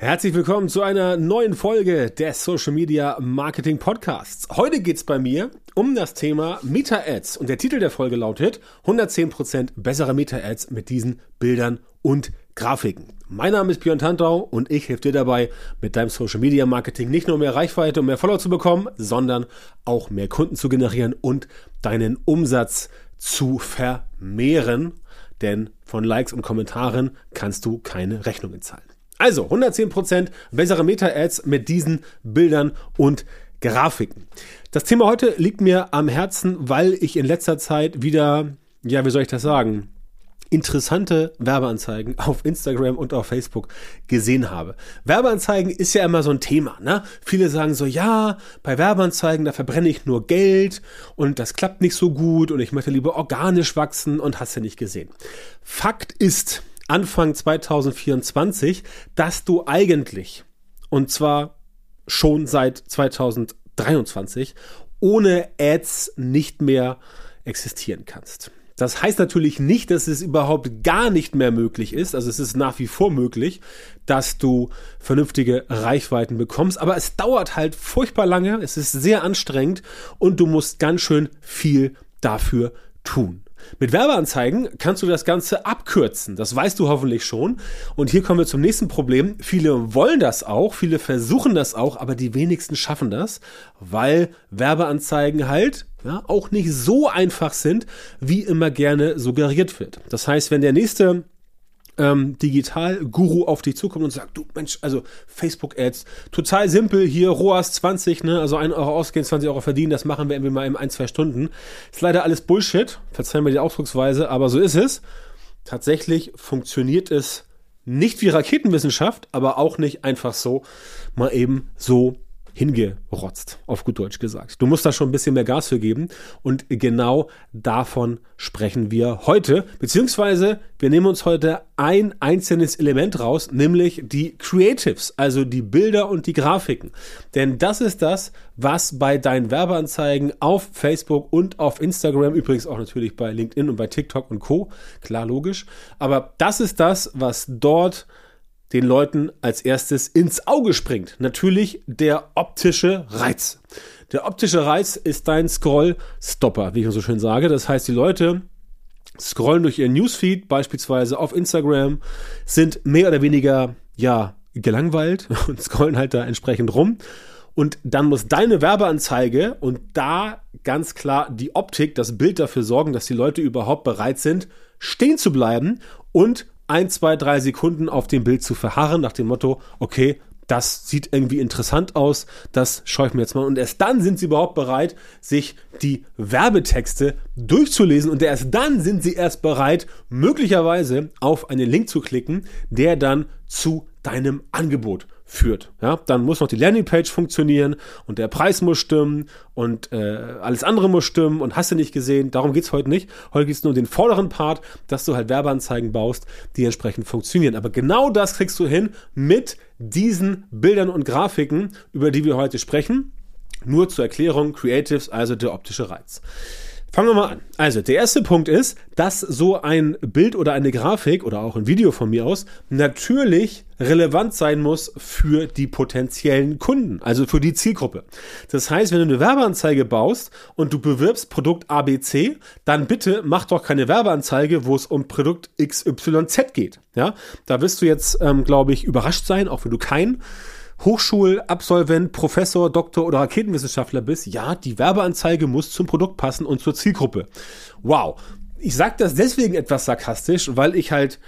Herzlich willkommen zu einer neuen Folge des Social Media Marketing Podcasts. Heute geht's bei mir um das Thema Meta-Ads und der Titel der Folge lautet 110% bessere Meta-Ads mit diesen Bildern und Grafiken. Mein Name ist Björn Tantau und ich helfe dir dabei, mit deinem Social Media Marketing nicht nur mehr Reichweite und mehr Follower zu bekommen, sondern auch mehr Kunden zu generieren und deinen Umsatz zu vermehren. Denn von Likes und Kommentaren kannst du keine Rechnungen zahlen. Also 110% bessere Meta-Ads mit diesen Bildern und Grafiken. Das Thema heute liegt mir am Herzen, weil ich in letzter Zeit wieder, ja, wie soll ich das sagen, interessante Werbeanzeigen auf Instagram und auf Facebook gesehen habe. Werbeanzeigen ist ja immer so ein Thema, ne? Viele sagen so, ja, bei Werbeanzeigen, da verbrenne ich nur Geld und das klappt nicht so gut und ich möchte lieber organisch wachsen und hast ja nicht gesehen. Fakt ist, Anfang 2024, dass du eigentlich, und zwar schon seit 2023, ohne Ads nicht mehr existieren kannst. Das heißt natürlich nicht, dass es überhaupt gar nicht mehr möglich ist. Also es ist nach wie vor möglich, dass du vernünftige Reichweiten bekommst. Aber es dauert halt furchtbar lange. Es ist sehr anstrengend und du musst ganz schön viel dafür tun. Mit Werbeanzeigen kannst du das Ganze abkürzen. Das weißt du hoffentlich schon. Und hier kommen wir zum nächsten Problem. Viele wollen das auch, viele versuchen das auch, aber die wenigsten schaffen das, weil Werbeanzeigen halt ja, auch nicht so einfach sind, wie immer gerne suggeriert wird. Das heißt, wenn der nächste ähm, Digital-Guru auf dich zukommt und sagt, du Mensch, also Facebook-Ads, total simpel, hier ROAS 20, ne, also 1 Euro ausgehen, 20 Euro verdienen, das machen wir irgendwie mal in ein, zwei Stunden. Ist leider alles Bullshit, verzeihen wir die Ausdrucksweise, aber so ist es. Tatsächlich funktioniert es nicht wie Raketenwissenschaft, aber auch nicht einfach so, mal eben so hingerotzt, auf gut Deutsch gesagt. Du musst da schon ein bisschen mehr Gas für geben und genau davon sprechen wir heute, beziehungsweise wir nehmen uns heute ein einzelnes Element raus, nämlich die Creatives, also die Bilder und die Grafiken. Denn das ist das, was bei deinen Werbeanzeigen auf Facebook und auf Instagram, übrigens auch natürlich bei LinkedIn und bei TikTok und Co, klar logisch, aber das ist das, was dort den Leuten als erstes ins Auge springt. Natürlich der optische Reiz. Der optische Reiz ist dein Scroll-Stopper, wie ich so schön sage. Das heißt, die Leute scrollen durch ihren Newsfeed, beispielsweise auf Instagram, sind mehr oder weniger, ja, gelangweilt und scrollen halt da entsprechend rum. Und dann muss deine Werbeanzeige und da ganz klar die Optik, das Bild dafür sorgen, dass die Leute überhaupt bereit sind, stehen zu bleiben und ein, zwei, drei Sekunden auf dem Bild zu verharren, nach dem Motto, okay, das sieht irgendwie interessant aus, das schaue ich mir jetzt mal. Und erst dann sind sie überhaupt bereit, sich die Werbetexte durchzulesen und erst dann sind sie erst bereit, möglicherweise auf einen Link zu klicken, der dann zu deinem Angebot führt. Ja, dann muss noch die Landingpage funktionieren und der Preis muss stimmen und äh, alles andere muss stimmen und hast du nicht gesehen. Darum geht's heute nicht. Heute geht's nur um den vorderen Part, dass du halt Werbeanzeigen baust, die entsprechend funktionieren. Aber genau das kriegst du hin mit diesen Bildern und Grafiken, über die wir heute sprechen. Nur zur Erklärung, Creatives, also der optische Reiz. Fangen wir mal an. Also, der erste Punkt ist, dass so ein Bild oder eine Grafik oder auch ein Video von mir aus natürlich relevant sein muss für die potenziellen Kunden, also für die Zielgruppe. Das heißt, wenn du eine Werbeanzeige baust und du bewirbst Produkt ABC, dann bitte mach doch keine Werbeanzeige, wo es um Produkt XYZ geht. Ja, da wirst du jetzt, ähm, glaube ich, überrascht sein, auch wenn du kein Hochschulabsolvent, Professor, Doktor oder Raketenwissenschaftler bist, ja, die Werbeanzeige muss zum Produkt passen und zur Zielgruppe. Wow. Ich sage das deswegen etwas sarkastisch, weil ich halt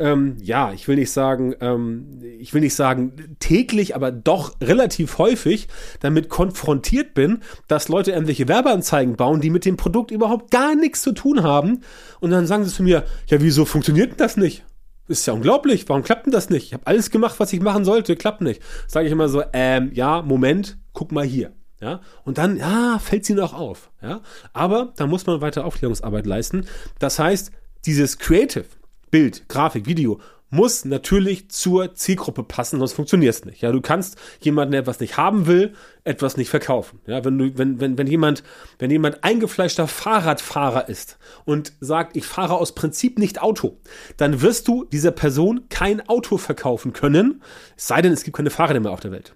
ähm, ja, ich will nicht sagen, ähm, ich will nicht sagen täglich, aber doch relativ häufig damit konfrontiert bin, dass Leute irgendwelche Werbeanzeigen bauen, die mit dem Produkt überhaupt gar nichts zu tun haben. Und dann sagen sie zu mir, ja, wieso funktioniert das nicht? Ist ja unglaublich, warum klappt denn das nicht? Ich habe alles gemacht, was ich machen sollte, klappt nicht. Sage ich immer so, ähm, ja, Moment, guck mal hier. Ja, und dann, ja, fällt sie noch auf. Ja, aber da muss man weiter Aufklärungsarbeit leisten. Das heißt, dieses Creative, Bild, Grafik, Video, muss natürlich zur Zielgruppe passen, sonst funktioniert es nicht. Ja, du kannst jemanden, der etwas nicht haben will, etwas nicht verkaufen. Ja, wenn du, wenn, wenn, wenn jemand, wenn jemand eingefleischter Fahrradfahrer ist und sagt, ich fahre aus Prinzip nicht Auto, dann wirst du dieser Person kein Auto verkaufen können, es sei denn, es gibt keine Fahrräder mehr auf der Welt.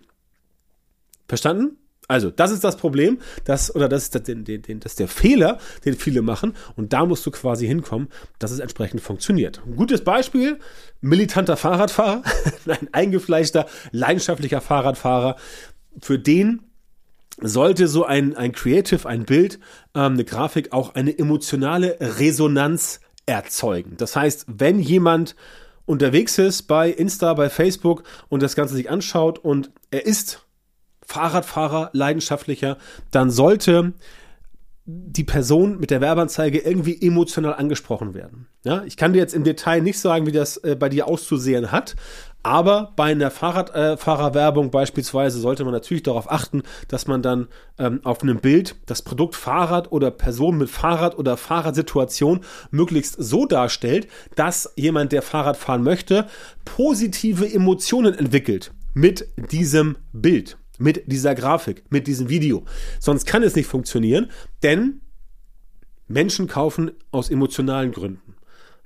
Verstanden? Also, das ist das Problem, das, oder das ist, das, den, den, das ist der Fehler, den viele machen. Und da musst du quasi hinkommen, dass es entsprechend funktioniert. Ein gutes Beispiel, militanter Fahrradfahrer, ein eingefleischter, leidenschaftlicher Fahrradfahrer. Für den sollte so ein, ein Creative, ein Bild, ähm, eine Grafik auch eine emotionale Resonanz erzeugen. Das heißt, wenn jemand unterwegs ist bei Insta, bei Facebook und das Ganze sich anschaut und er ist Fahrradfahrer, leidenschaftlicher, dann sollte die Person mit der Werbeanzeige irgendwie emotional angesprochen werden. Ja, ich kann dir jetzt im Detail nicht sagen, wie das äh, bei dir auszusehen hat, aber bei einer Fahrradfahrerwerbung äh, beispielsweise sollte man natürlich darauf achten, dass man dann ähm, auf einem Bild das Produkt Fahrrad oder Person mit Fahrrad oder Fahrradsituation möglichst so darstellt, dass jemand, der Fahrrad fahren möchte, positive Emotionen entwickelt mit diesem Bild mit dieser Grafik, mit diesem Video. Sonst kann es nicht funktionieren, denn Menschen kaufen aus emotionalen Gründen.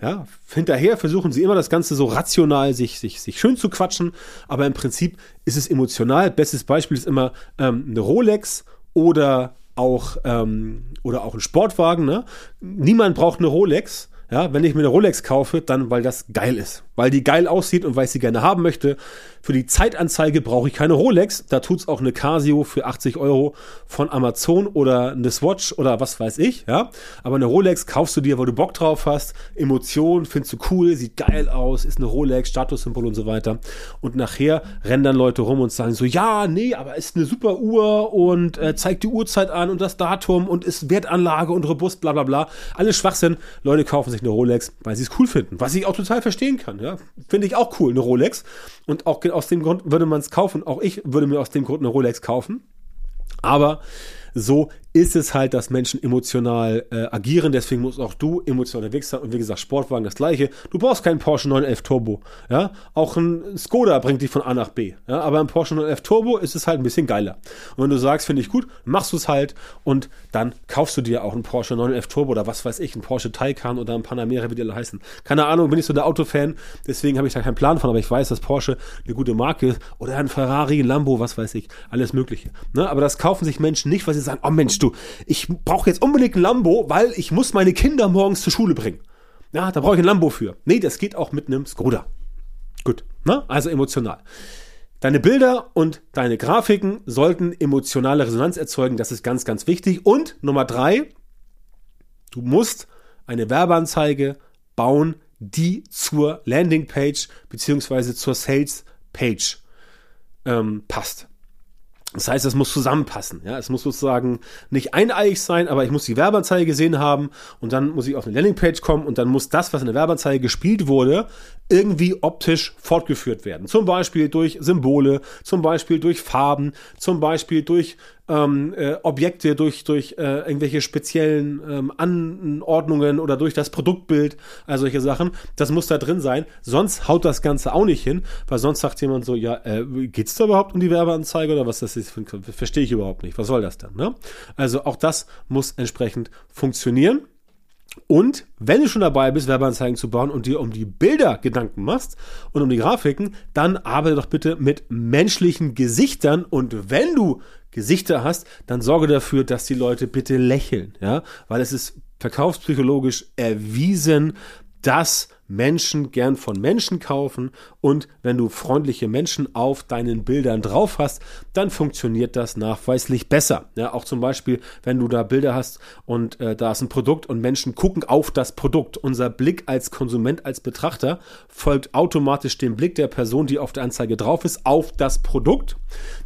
Ja, hinterher versuchen sie immer das Ganze so rational sich, sich, sich schön zu quatschen, aber im Prinzip ist es emotional. Bestes Beispiel ist immer ähm, eine Rolex oder auch, ähm, oder auch ein Sportwagen. Ne? Niemand braucht eine Rolex, ja, wenn ich mir eine Rolex kaufe, dann weil das geil ist. Weil die geil aussieht und weil ich sie gerne haben möchte. Für die Zeitanzeige brauche ich keine Rolex. Da tut's auch eine Casio für 80 Euro von Amazon oder eine Swatch oder was weiß ich. Ja, aber eine Rolex kaufst du dir, weil du Bock drauf hast. Emotion, findest du cool, sieht geil aus, ist eine Rolex, Statussymbol und so weiter. Und nachher rennen dann Leute rum und sagen so, ja, nee, aber ist eine super Uhr und äh, zeigt die Uhrzeit an und das Datum und ist Wertanlage und robust, bla bla bla. Alles Schwachsinn. Leute kaufen sich eine Rolex, weil sie es cool finden. Was ich auch total verstehen kann. Ja, finde ich auch cool, eine Rolex. Und auch aus dem Grund würde man es kaufen. Auch ich würde mir aus dem Grund eine Rolex kaufen. Aber so ist es halt, dass Menschen emotional äh, agieren. Deswegen musst auch du emotional unterwegs sein. Und wie gesagt, Sportwagen das gleiche. Du brauchst keinen Porsche 911 Turbo. Ja, auch ein Skoda bringt dich von A nach B. Ja, aber ein Porsche 911 Turbo ist es halt ein bisschen geiler. Und wenn du sagst, finde ich gut, machst du es halt und dann kaufst du dir auch einen Porsche 911 Turbo oder was weiß ich, ein Porsche Taycan oder ein Panamera, wie die alle heißen. Keine Ahnung, bin ich so der Autofan. Deswegen habe ich da keinen Plan von, aber ich weiß, dass Porsche eine gute Marke ist oder ein Ferrari, ein Lambo, was weiß ich, alles Mögliche. Ne? Aber das kaufen sich Menschen nicht, weil sie sagen, oh Mensch, du, ich brauche jetzt unbedingt ein Lambo, weil ich muss meine Kinder morgens zur Schule bringen. Ja, da brauche ich ein Lambo für. Nee, das geht auch mit einem Skoda. Gut, ne? also emotional. Deine Bilder und deine Grafiken sollten emotionale Resonanz erzeugen. Das ist ganz, ganz wichtig. Und Nummer drei, du musst eine Werbeanzeige bauen, die zur Landingpage beziehungsweise zur Salespage ähm, passt. Das heißt, es muss zusammenpassen. Ja, es muss sozusagen nicht eineiig sein, aber ich muss die Werbeanzeige gesehen haben und dann muss ich auf eine Landingpage kommen und dann muss das, was in der Werbeanzeige gespielt wurde, irgendwie optisch fortgeführt werden. Zum Beispiel durch Symbole, zum Beispiel durch Farben, zum Beispiel durch ähm, äh, Objekte, durch, durch äh, irgendwelche speziellen ähm, Anordnungen oder durch das Produktbild, also solche Sachen. Das muss da drin sein. Sonst haut das Ganze auch nicht hin, weil sonst sagt jemand so, ja, äh, geht's da überhaupt um die Werbeanzeige oder was das ist? Verstehe ich überhaupt nicht. Was soll das dann? Ne? Also auch das muss entsprechend funktionieren. Und wenn du schon dabei bist, Werbeanzeigen zu bauen und dir um die Bilder Gedanken machst und um die Grafiken, dann arbeite doch bitte mit menschlichen Gesichtern. Und wenn du Gesichter hast, dann sorge dafür, dass die Leute bitte lächeln, ja, weil es ist verkaufspsychologisch erwiesen, dass Menschen gern von Menschen kaufen und wenn du freundliche Menschen auf deinen Bildern drauf hast, dann funktioniert das nachweislich besser. Ja, auch zum Beispiel, wenn du da Bilder hast und äh, da ist ein Produkt und Menschen gucken auf das Produkt. Unser Blick als Konsument, als Betrachter folgt automatisch dem Blick der Person, die auf der Anzeige drauf ist, auf das Produkt.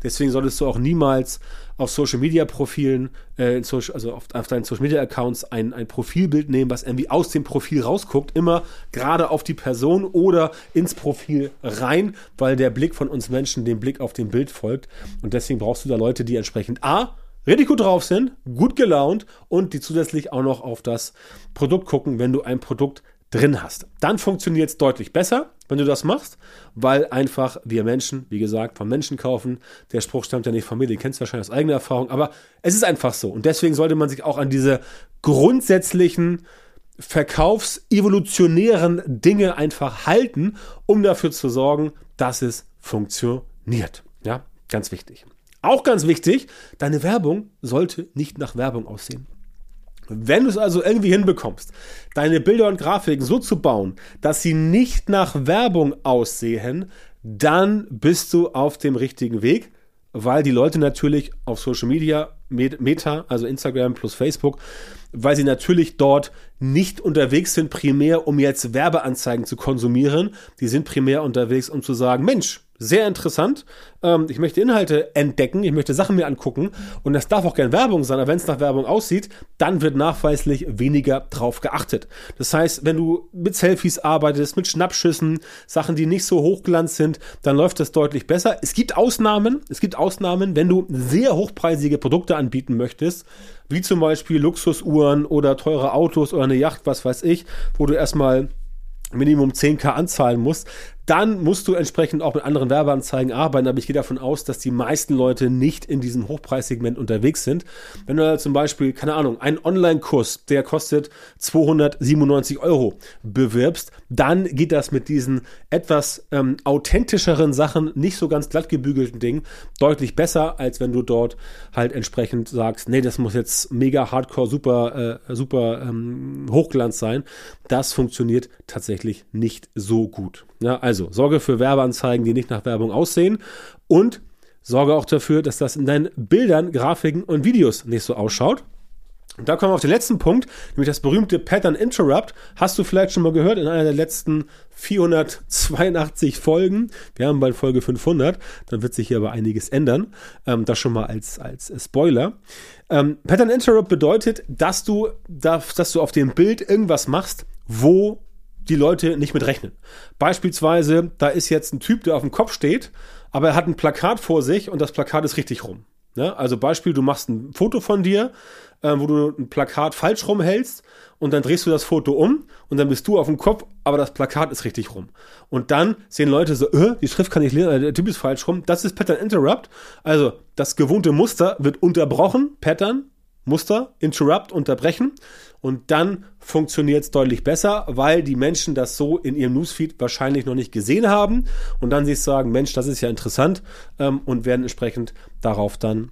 Deswegen solltest du auch niemals auf Social Media Profilen, äh, also auf, auf deinen Social Media Accounts ein, ein Profilbild nehmen, was irgendwie aus dem Profil rausguckt, immer gerade auf die Person oder ins Profil rein, weil der Blick von uns Menschen dem Blick auf dem Bild folgt. Und deswegen brauchst du da Leute, die entsprechend A, richtig gut drauf sind, gut gelaunt und die zusätzlich auch noch auf das Produkt gucken, wenn du ein Produkt drin hast. Dann funktioniert es deutlich besser, wenn du das machst, weil einfach wir Menschen, wie gesagt, von Menschen kaufen. Der Spruch stammt ja nicht von mir, den kennst du wahrscheinlich aus eigener Erfahrung, aber es ist einfach so. Und deswegen sollte man sich auch an diese grundsätzlichen verkaufsevolutionären Dinge einfach halten, um dafür zu sorgen, dass es funktioniert. Ja, ganz wichtig. Auch ganz wichtig, deine Werbung sollte nicht nach Werbung aussehen. Wenn du es also irgendwie hinbekommst, deine Bilder und Grafiken so zu bauen, dass sie nicht nach Werbung aussehen, dann bist du auf dem richtigen Weg, weil die Leute natürlich auf Social Media, Meta, also Instagram plus Facebook, weil sie natürlich dort nicht unterwegs sind primär, um jetzt Werbeanzeigen zu konsumieren. Die sind primär unterwegs, um zu sagen, Mensch, sehr interessant. Ähm, ich möchte Inhalte entdecken, ich möchte Sachen mir angucken und das darf auch gern Werbung sein, aber wenn es nach Werbung aussieht, dann wird nachweislich weniger drauf geachtet. Das heißt, wenn du mit Selfies arbeitest, mit Schnappschüssen, Sachen, die nicht so hochglanz sind, dann läuft das deutlich besser. Es gibt Ausnahmen, es gibt Ausnahmen, wenn du sehr hochpreisige Produkte anbieten möchtest, wie zum Beispiel Luxusuhren oder teure Autos oder eine Yacht, was weiß ich, wo du erstmal Minimum 10k anzahlen musst, dann musst du entsprechend auch mit anderen Werbeanzeigen arbeiten, aber ich gehe davon aus, dass die meisten Leute nicht in diesem Hochpreissegment unterwegs sind. Wenn du da zum Beispiel, keine Ahnung, einen Online-Kurs, der kostet 297 Euro, bewirbst, dann geht das mit diesen etwas ähm, authentischeren Sachen, nicht so ganz glatt gebügelten Dingen, deutlich besser, als wenn du dort halt entsprechend sagst, nee, das muss jetzt mega hardcore, super, äh, super ähm, Hochglanz sein. Das funktioniert tatsächlich nicht so gut. Ja, also sorge für Werbeanzeigen, die nicht nach Werbung aussehen und sorge auch dafür, dass das in deinen Bildern, Grafiken und Videos nicht so ausschaut. Und da kommen wir auf den letzten Punkt, nämlich das berühmte Pattern Interrupt. Hast du vielleicht schon mal gehört in einer der letzten 482 Folgen. Wir haben bald Folge 500. Dann wird sich hier aber einiges ändern. Ähm, das schon mal als, als Spoiler. Ähm, Pattern Interrupt bedeutet, dass du, dass du auf dem Bild irgendwas machst, wo die Leute nicht mit rechnen. Beispielsweise, da ist jetzt ein Typ, der auf dem Kopf steht, aber er hat ein Plakat vor sich und das Plakat ist richtig rum. Ne? Also Beispiel, du machst ein Foto von dir, äh, wo du ein Plakat falsch rumhältst und dann drehst du das Foto um und dann bist du auf dem Kopf, aber das Plakat ist richtig rum. Und dann sehen Leute so, äh, die Schrift kann ich lesen, der Typ ist falsch rum. Das ist Pattern Interrupt. Also das gewohnte Muster wird unterbrochen, Pattern, Muster, Interrupt, unterbrechen und dann funktioniert es deutlich besser, weil die Menschen das so in ihrem Newsfeed wahrscheinlich noch nicht gesehen haben und dann sich sagen, Mensch, das ist ja interessant ähm, und werden entsprechend darauf dann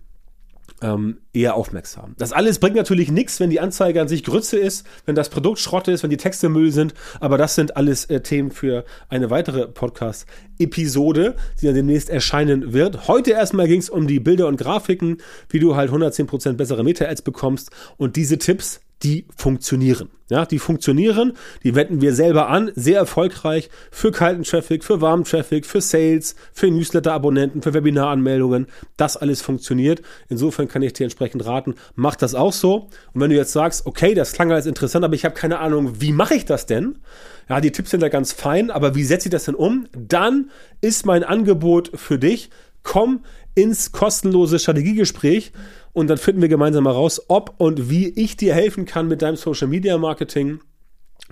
ähm, eher aufmerksam. Das alles bringt natürlich nichts, wenn die Anzeige an sich Grütze ist, wenn das Produkt Schrott ist, wenn die Texte Müll sind, aber das sind alles äh, Themen für eine weitere Podcast-Episode, die dann demnächst erscheinen wird. Heute erstmal ging es um die Bilder und Grafiken, wie du halt 110% bessere Meta-Ads bekommst und diese Tipps, die funktionieren. Ja, die funktionieren, die wenden wir selber an, sehr erfolgreich für kalten Traffic, für warmen Traffic, für Sales, für Newsletter-Abonnenten, für Webinaranmeldungen. Das alles funktioniert. Insofern kann ich dir entsprechend raten, mach das auch so. Und wenn du jetzt sagst, okay, das klang alles interessant, aber ich habe keine Ahnung, wie mache ich das denn? Ja, die Tipps sind da ganz fein, aber wie setze ich das denn um? Dann ist mein Angebot für dich, komm ins kostenlose Strategiegespräch und dann finden wir gemeinsam heraus, ob und wie ich dir helfen kann mit deinem Social Media Marketing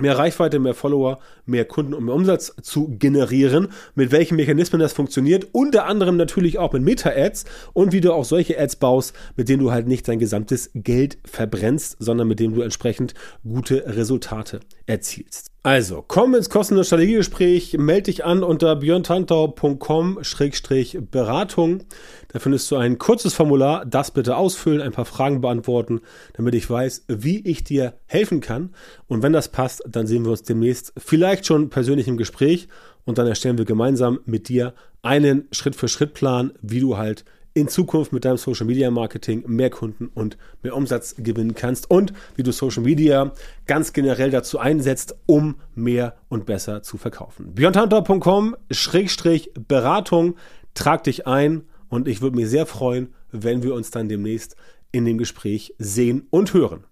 mehr Reichweite, mehr Follower, mehr Kunden und mehr Umsatz zu generieren, mit welchen Mechanismen das funktioniert, unter anderem natürlich auch mit Meta-Ads und wie du auch solche Ads baust, mit denen du halt nicht dein gesamtes Geld verbrennst, sondern mit denen du entsprechend gute Resultate erzielst. Also, komm ins kostenlose Strategiegespräch, melde dich an unter björntantau.com-beratung. Da findest du ein kurzes Formular, das bitte ausfüllen, ein paar Fragen beantworten, damit ich weiß, wie ich dir helfen kann. Und wenn das passt, dann sehen wir uns demnächst vielleicht schon persönlich im Gespräch und dann erstellen wir gemeinsam mit dir einen Schritt-für-Schritt-Plan, wie du halt in Zukunft mit deinem Social Media Marketing mehr Kunden und mehr Umsatz gewinnen kannst und wie du Social Media ganz generell dazu einsetzt, um mehr und besser zu verkaufen. beyondhunter.com-beratung, trag dich ein und ich würde mich sehr freuen, wenn wir uns dann demnächst in dem Gespräch sehen und hören.